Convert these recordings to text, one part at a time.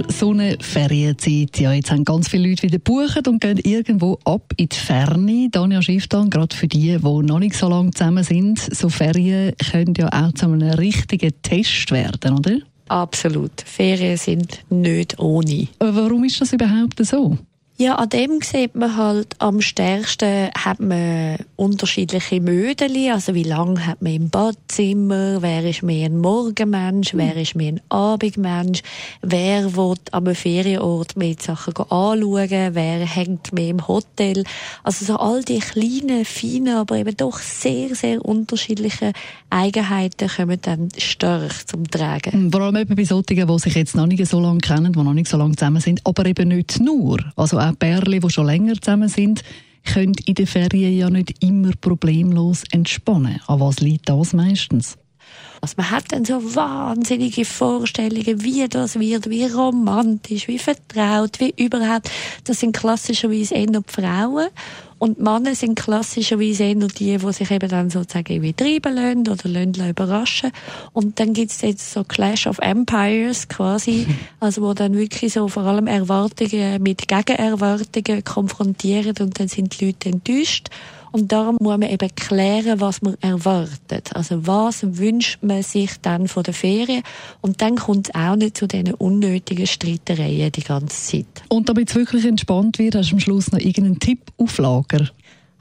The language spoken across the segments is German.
Sommer, Sonne, Ferienzeit. Ja, jetzt haben ganz viele Leute wieder gebucht und gehen irgendwo ab in die Ferne. Danja Schifftan, gerade für die, die noch nicht so lange zusammen sind, so Ferien können ja auch zu einem richtigen Test werden, oder? Absolut. Ferien sind nicht ohne. Aber warum ist das überhaupt so? Ja, an dem sieht man halt am stärksten hat man unterschiedliche Mödeli, also wie lange hat man im Badzimmer, wer ist mehr ein Morgenmensch, wer ist mehr ein Abendmensch, wer will am Ferienort mehr Sachen anschauen, wer hängt mehr im Hotel. Also so all die kleinen, feinen, aber eben doch sehr, sehr unterschiedlichen Eigenheiten kommen dann stark zum Tragen. Vor allem eben bei solchen, die sich jetzt noch nicht so lange kennen, die noch nicht so lange zusammen sind, aber eben nicht nur. Also auch Pärchen, die schon länger zusammen sind, können in den Ferien ja nicht immer problemlos entspannen. An was liegt das meistens? Also man hat dann so wahnsinnige Vorstellungen, wie das wird, wie romantisch, wie vertraut, wie überhaupt. Das sind klassischerweise eher die Frauen. Und Männer sind klassischerweise eher die, die sich eben dann sozusagen irgendwie treiben lassen oder lassen überraschen. Und dann gibt's jetzt so Clash of Empires quasi, also wo dann wirklich so vor allem Erwartungen mit Gegenerwartungen konfrontieren und dann sind die Leute enttäuscht. Und darum muss man eben klären, was man erwartet. Also was wünscht man sich dann von der Ferien? Und dann kommt es auch nicht zu diesen unnötigen Streitereien die ganze Zeit. Und damit es wirklich entspannt wird, hast du am Schluss noch irgendeinen Tipp auf Lager?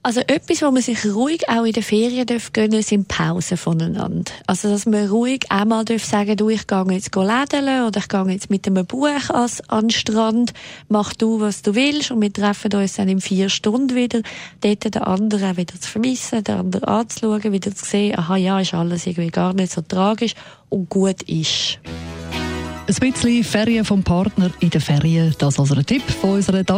Also etwas, wo man sich ruhig auch in den Ferien darf gönnen, sind Pausen voneinander. Also dass man ruhig einmal darf sagen, du, ich gehe jetzt lädeln oder ich gehe jetzt mit einem Buch an den Strand, mach du, was du willst und wir treffen uns dann in vier Stunden wieder, dort den anderen auch wieder zu vermissen, den anderen anzuschauen, wieder zu sehen, aha, ja, ist alles irgendwie gar nicht so tragisch und gut ist. Ein bisschen Ferien vom Partner in den Ferien, das als ein Tipp von unserer da